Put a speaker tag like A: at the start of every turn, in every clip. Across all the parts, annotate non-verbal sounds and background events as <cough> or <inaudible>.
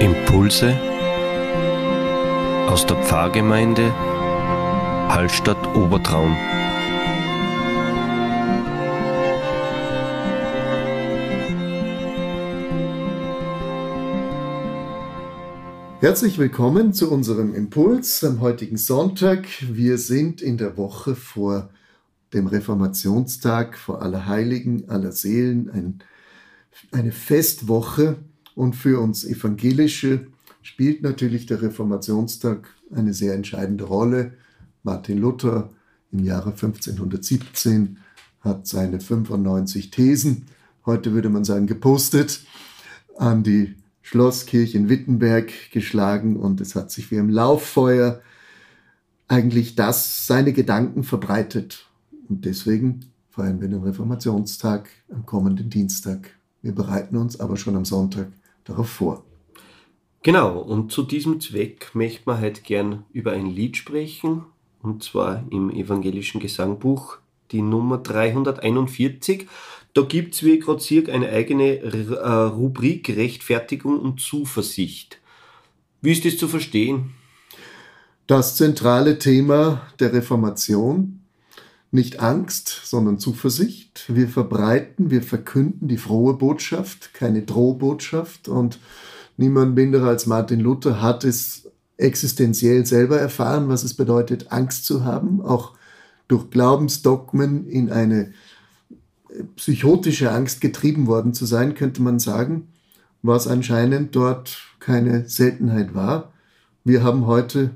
A: Impulse aus der Pfarrgemeinde Hallstatt Obertraum.
B: Herzlich willkommen zu unserem Impuls am heutigen Sonntag. Wir sind in der Woche vor dem Reformationstag, vor Allerheiligen, aller Seelen, ein, eine Festwoche. Und für uns Evangelische spielt natürlich der Reformationstag eine sehr entscheidende Rolle. Martin Luther im Jahre 1517 hat seine 95 Thesen, heute würde man sagen gepostet, an die Schlosskirche in Wittenberg geschlagen und es hat sich wie im Lauffeuer eigentlich das, seine Gedanken verbreitet. Und deswegen feiern wir den Reformationstag am kommenden Dienstag. Wir bereiten uns aber schon am Sonntag darauf vor.
A: Genau, und zu diesem Zweck möchte man halt gern über ein Lied sprechen, und zwar im evangelischen Gesangbuch, die Nummer 341. Da gibt es, wie ich gerade sehe, eine eigene äh, Rubrik Rechtfertigung und Zuversicht. Wie ist das zu verstehen?
B: Das zentrale Thema der Reformation, nicht Angst, sondern Zuversicht. Wir verbreiten, wir verkünden die frohe Botschaft, keine Drohbotschaft. Und niemand minder als Martin Luther hat es existenziell selber erfahren, was es bedeutet, Angst zu haben, auch durch Glaubensdogmen in eine psychotische Angst getrieben worden zu sein, könnte man sagen, was anscheinend dort keine Seltenheit war. Wir haben heute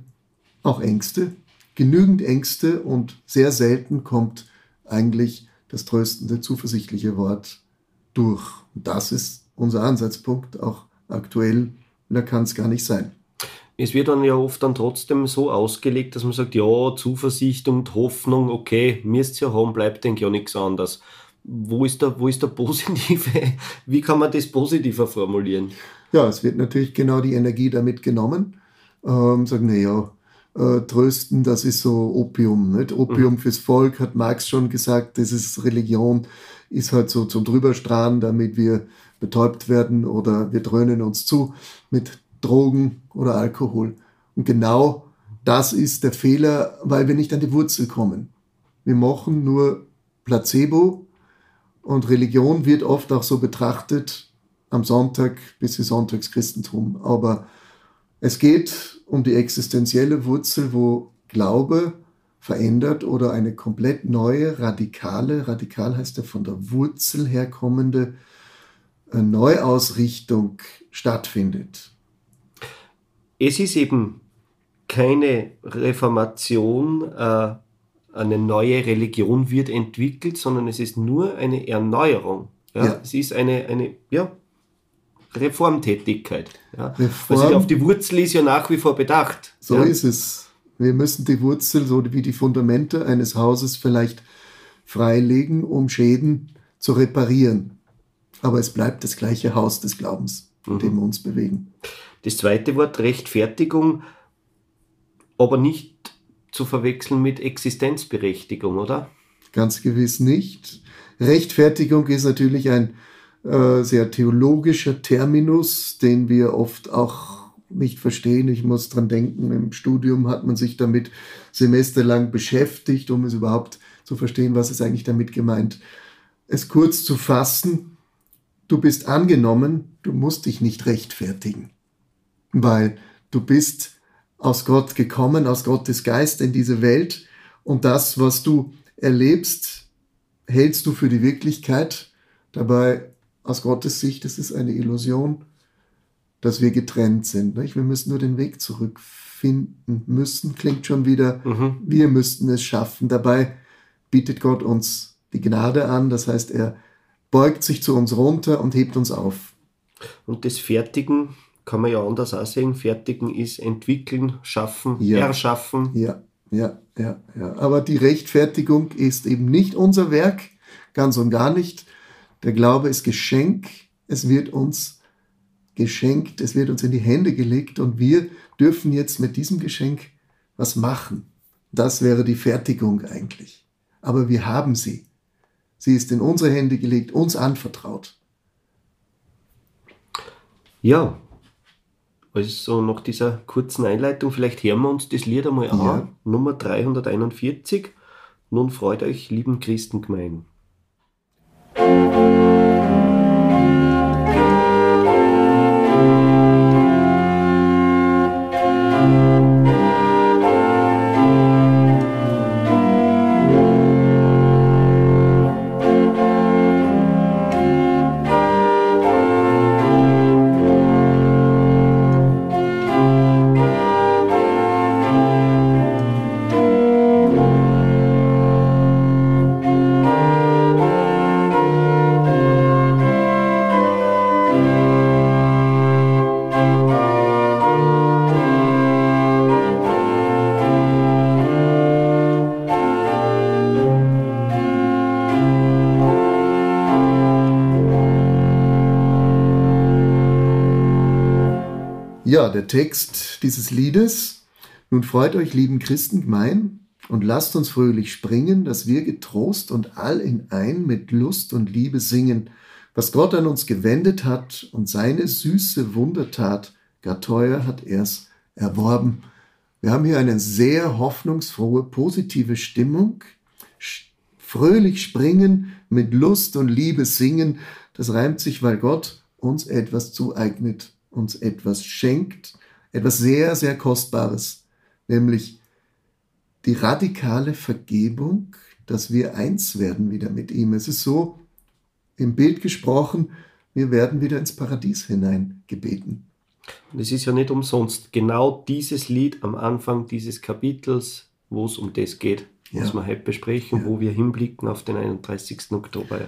B: auch Ängste, genügend Ängste und sehr selten kommt eigentlich das tröstende, zuversichtliche Wort durch. Und das ist unser Ansatzpunkt, auch aktuell, da kann es gar nicht sein.
A: Es wird dann ja oft dann trotzdem so ausgelegt, dass man sagt, ja, Zuversicht und Hoffnung, okay, müsst ja haben, bleibt denk ja nichts anderes. Wo ist, der, wo ist der <laughs> positive, wie kann man das positiver formulieren?
B: Ja, es wird natürlich genau die Energie damit genommen. Ähm, sagen, naja, äh, trösten, das ist so Opium. Nicht? Opium mhm. fürs Volk, hat Marx schon gesagt, das ist Religion, ist halt so zum Drüberstrahlen, damit wir betäubt werden oder wir dröhnen uns zu mit Drogen oder Alkohol. Und genau das ist der Fehler, weil wir nicht an die Wurzel kommen. Wir machen nur Placebo und Religion wird oft auch so betrachtet am Sonntag bis zum Sonntagschristentum. Aber es geht um die existenzielle Wurzel, wo Glaube verändert oder eine komplett neue, radikale, radikal heißt ja von der Wurzel herkommende äh, Neuausrichtung stattfindet.
A: Es ist eben keine Reformation, äh, eine neue Religion wird entwickelt, sondern es ist nur eine Erneuerung. Ja? ja. Es ist eine, eine ja, Reformtätigkeit. Ja. Reform, also auf die Wurzel ist ja nach wie vor bedacht.
B: So
A: ja.
B: ist es. Wir müssen die Wurzel, so wie die Fundamente eines Hauses vielleicht freilegen, um Schäden zu reparieren. Aber es bleibt das gleiche Haus des Glaubens, in dem wir uns bewegen.
A: Das zweite Wort Rechtfertigung, aber nicht zu verwechseln mit Existenzberechtigung, oder?
B: Ganz gewiss nicht. Rechtfertigung ist natürlich ein äh, sehr theologischer Terminus, den wir oft auch nicht verstehen. Ich muss dran denken, im Studium hat man sich damit semesterlang beschäftigt, um es überhaupt zu verstehen, was ist eigentlich damit gemeint. Es kurz zu fassen, du bist angenommen, du musst dich nicht rechtfertigen, weil du bist aus Gott gekommen, aus Gottes Geist in diese Welt und das, was du erlebst, hältst du für die Wirklichkeit. Dabei aus Gottes Sicht ist es eine Illusion, dass wir getrennt sind. Nicht? Wir müssen nur den Weg zurückfinden müssen. Klingt schon wieder, mhm. wir müssten es schaffen. Dabei bietet Gott uns die Gnade an. Das heißt, er beugt sich zu uns runter und hebt uns auf.
A: Und das Fertigen kann man ja anders auch sehen. Fertigen ist entwickeln, schaffen, ja. erschaffen.
B: Ja, ja, ja, ja. Aber die Rechtfertigung ist eben nicht unser Werk, ganz und gar nicht. Der Glaube ist Geschenk. Es wird uns geschenkt, es wird uns in die Hände gelegt und wir dürfen jetzt mit diesem Geschenk was machen. Das wäre die Fertigung eigentlich. Aber wir haben sie. Sie ist in unsere Hände gelegt, uns anvertraut.
A: Ja, Also nach dieser kurzen Einleitung, vielleicht hören wir uns das Lied einmal ja. an. Nummer 341. Nun freut euch, lieben thank you.
B: Ja, der Text dieses Liedes. Nun freut euch, lieben Christen, gemein, und lasst uns fröhlich springen, dass wir getrost und all in ein mit Lust und Liebe singen, was Gott an uns gewendet hat und seine süße Wundertat, gar teuer hat er's erworben. Wir haben hier eine sehr hoffnungsfrohe, positive Stimmung. Fröhlich springen, mit Lust und Liebe singen, das reimt sich, weil Gott uns etwas zueignet uns etwas schenkt, etwas sehr, sehr Kostbares, nämlich die radikale Vergebung, dass wir eins werden wieder mit ihm. Es ist so, im Bild gesprochen, wir werden wieder ins Paradies hineingebeten.
A: Und es ist ja nicht umsonst genau dieses Lied am Anfang dieses Kapitels, wo es um das geht, was ja. wir heute besprechen, ja. wo wir hinblicken auf den 31. Oktober.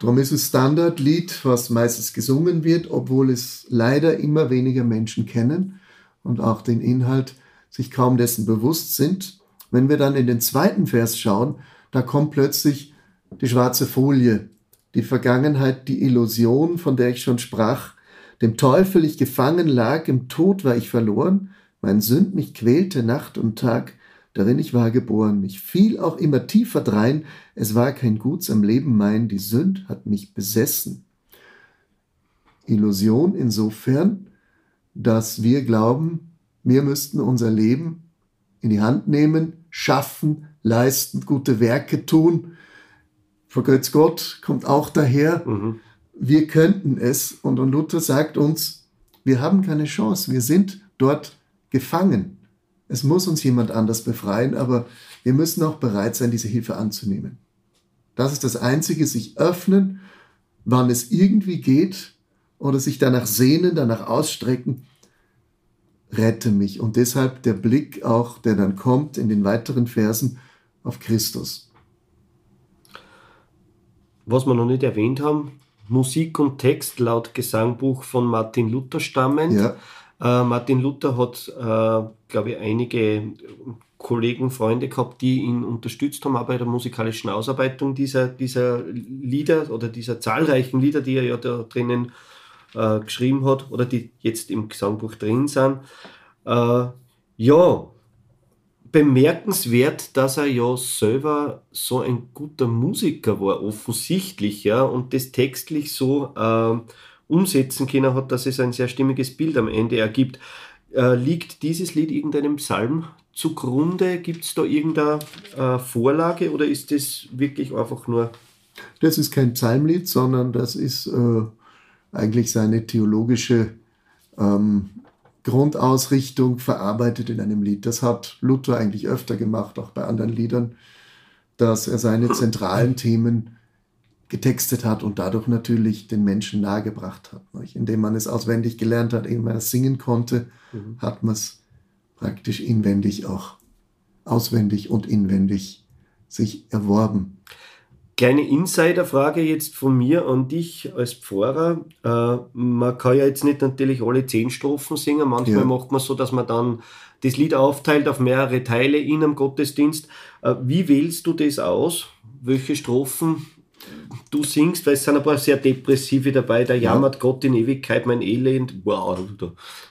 B: Darum ist es Standardlied, was meistens gesungen wird, obwohl es leider immer weniger Menschen kennen und auch den Inhalt sich kaum dessen bewusst sind. Wenn wir dann in den zweiten Vers schauen, da kommt plötzlich die schwarze Folie, die Vergangenheit, die Illusion, von der ich schon sprach. Dem Teufel ich gefangen lag, im Tod war ich verloren, mein Sünd mich quälte Nacht und Tag, darin ich war geboren. Ich fiel auch immer tiefer drein, es war kein Guts am Leben mein, die Sünd hat mich besessen. Illusion insofern, dass wir glauben, wir müssten unser Leben in die Hand nehmen, schaffen, leisten, gute Werke tun. Vergötz Gott kommt auch daher. Mhm. Wir könnten es. Und, und Luther sagt uns, wir haben keine Chance. Wir sind dort gefangen. Es muss uns jemand anders befreien, aber wir müssen auch bereit sein, diese Hilfe anzunehmen. Das ist das Einzige, sich öffnen, wann es irgendwie geht oder sich danach sehnen, danach ausstrecken. Rette mich. Und deshalb der Blick auch, der dann kommt in den weiteren Versen auf Christus.
A: Was wir noch nicht erwähnt haben, Musik und Text laut Gesangbuch von Martin Luther stammend. Ja. Äh, Martin Luther hat, äh, glaube ich, einige Kollegen, Freunde gehabt, die ihn unterstützt haben, auch bei der musikalischen Ausarbeitung dieser, dieser Lieder oder dieser zahlreichen Lieder, die er ja da drinnen äh, geschrieben hat oder die jetzt im Gesangbuch drin sind. Äh, ja, bemerkenswert, dass er ja selber so ein guter Musiker war, offensichtlich, ja, und das textlich so äh, umsetzen können hat, dass es ein sehr stimmiges Bild am Ende ergibt. Äh, liegt dieses Lied irgendeinem Psalm zugrunde? Gibt es da irgendeine äh, Vorlage oder ist das wirklich einfach nur?
B: Das ist kein Psalmlied, sondern das ist äh, eigentlich seine theologische ähm, Grundausrichtung verarbeitet in einem Lied. Das hat Luther eigentlich öfter gemacht, auch bei anderen Liedern, dass er seine zentralen Themen getextet hat und dadurch natürlich den Menschen nahegebracht hat. Nicht? Indem man es auswendig gelernt hat, indem man es singen konnte, mhm. hat man es praktisch inwendig auch auswendig und inwendig sich erworben.
A: Kleine Insiderfrage jetzt von mir an dich als Pfarrer. Äh, man kann ja jetzt nicht natürlich alle zehn Strophen singen. Manchmal ja. macht man so, dass man dann das Lied aufteilt auf mehrere Teile in einem Gottesdienst. Äh, wie wählst du das aus? Welche Strophen du singst, weil es sind ein paar sehr depressive dabei, da jammert ja. Gott in Ewigkeit mein Elend. Wow.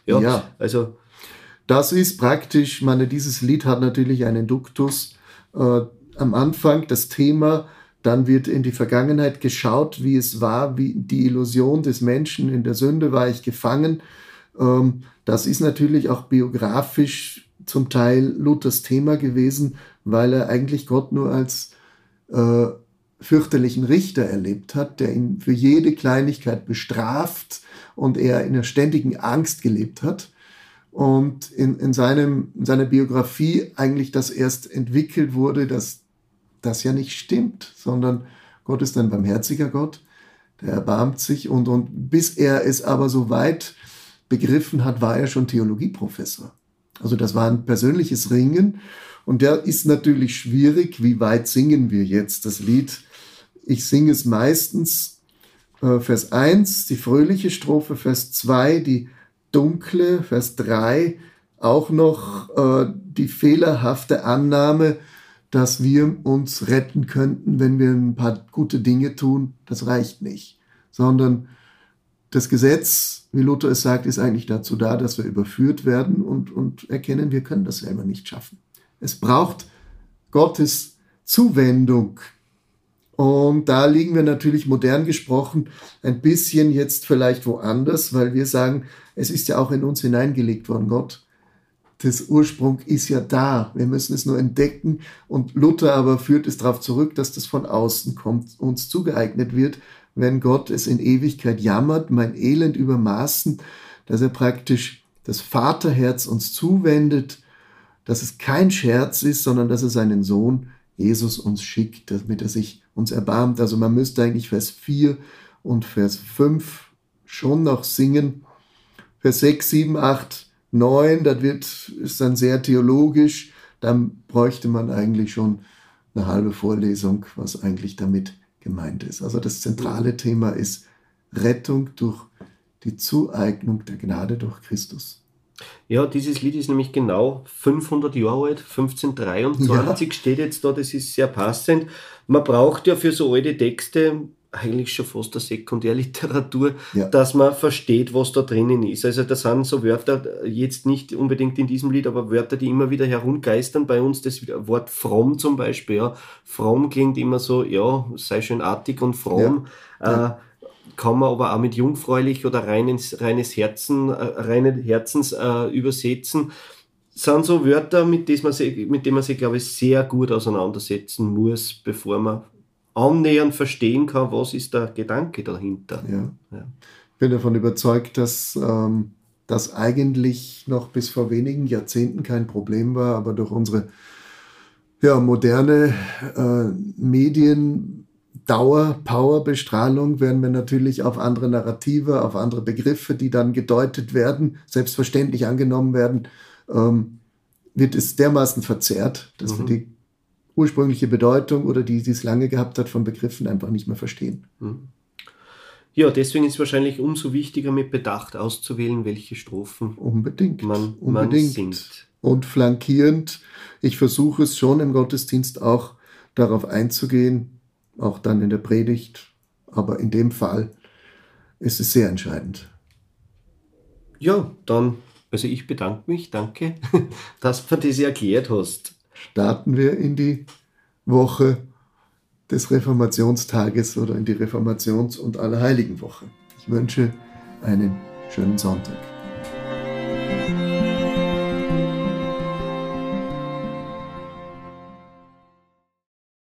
A: Ja, ja,
B: also. Das ist praktisch, meine, dieses Lied hat natürlich einen Duktus. Äh, am Anfang das Thema, dann wird in die Vergangenheit geschaut, wie es war, wie die Illusion des Menschen in der Sünde war ich gefangen. Ähm, das ist natürlich auch biografisch zum Teil Luthers Thema gewesen, weil er eigentlich Gott nur als äh, fürchterlichen Richter erlebt hat, der ihn für jede Kleinigkeit bestraft und er in einer ständigen Angst gelebt hat. Und in, in, seinem, in seiner Biografie eigentlich das erst entwickelt wurde, dass das ja nicht stimmt, sondern Gott ist ein barmherziger Gott, der erbarmt sich und, und bis er es aber so weit begriffen hat, war er schon Theologieprofessor. Also das war ein persönliches Ringen und der ist natürlich schwierig. Wie weit singen wir jetzt das Lied? Ich singe es meistens äh, Vers 1, die fröhliche Strophe, Vers 2, die dunkle, Vers 3, auch noch äh, die fehlerhafte Annahme, dass wir uns retten könnten, wenn wir ein paar gute Dinge tun. Das reicht nicht, sondern das Gesetz, wie Luther es sagt, ist eigentlich dazu da, dass wir überführt werden und, und erkennen, wir können das selber nicht schaffen. Es braucht Gottes Zuwendung. Und da liegen wir natürlich modern gesprochen ein bisschen jetzt vielleicht woanders, weil wir sagen, es ist ja auch in uns hineingelegt worden. Gott, das Ursprung ist ja da. Wir müssen es nur entdecken. Und Luther aber führt es darauf zurück, dass das von außen kommt, uns zugeeignet wird wenn Gott es in Ewigkeit jammert, mein Elend übermaßen, dass er praktisch das Vaterherz uns zuwendet, dass es kein Scherz ist, sondern dass er seinen Sohn Jesus uns schickt, damit er sich uns erbarmt. Also man müsste eigentlich Vers 4 und Vers 5 schon noch singen. Vers 6, 7, 8, 9, das wird, ist dann sehr theologisch. Dann bräuchte man eigentlich schon eine halbe Vorlesung, was eigentlich damit gemeint ist. Also das zentrale Thema ist Rettung durch die Zueignung der Gnade durch Christus.
A: Ja, dieses Lied ist nämlich genau 500 Jahre alt, 1523 ja. steht jetzt da, das ist sehr passend. Man braucht ja für so alte Texte eigentlich schon fast eine Sekundärliteratur, ja. dass man versteht, was da drinnen ist. Also da sind so Wörter, jetzt nicht unbedingt in diesem Lied, aber Wörter, die immer wieder herumgeistern bei uns. Das Wort fromm zum Beispiel, ja. Fromm klingt immer so, ja, sei schön artig und fromm. Ja. Äh, kann man aber auch mit jungfräulich oder reines, reines Herzen, äh, reinen Herzens äh, übersetzen. sind so Wörter, mit denen man sich, mit denen man sich, glaube ich, sehr gut auseinandersetzen muss, bevor man annähernd verstehen kann, was ist der Gedanke dahinter.
B: Ja. ja. Ich bin davon überzeugt, dass ähm, das eigentlich noch bis vor wenigen Jahrzehnten kein Problem war, aber durch unsere ja, moderne äh, Medien Dauer, Power, Bestrahlung werden wir natürlich auf andere Narrative, auf andere Begriffe, die dann gedeutet werden, selbstverständlich angenommen werden, ähm, wird es dermaßen verzerrt, dass mhm. wir die ursprüngliche Bedeutung oder die, die es lange gehabt hat, von Begriffen einfach nicht mehr verstehen. Hm.
A: Ja, deswegen ist es wahrscheinlich umso wichtiger, mit Bedacht auszuwählen, welche Strophen
B: unbedingt,
A: man,
B: unbedingt. man singt. Und flankierend, ich versuche es schon im Gottesdienst auch darauf einzugehen, auch dann in der Predigt, aber in dem Fall ist es sehr entscheidend.
A: Ja, dann, also ich bedanke mich, danke, <laughs> dass du das erklärt hast
B: starten wir in die Woche des Reformationstages oder in die Reformations- und Allerheiligenwoche. Ich wünsche einen schönen Sonntag.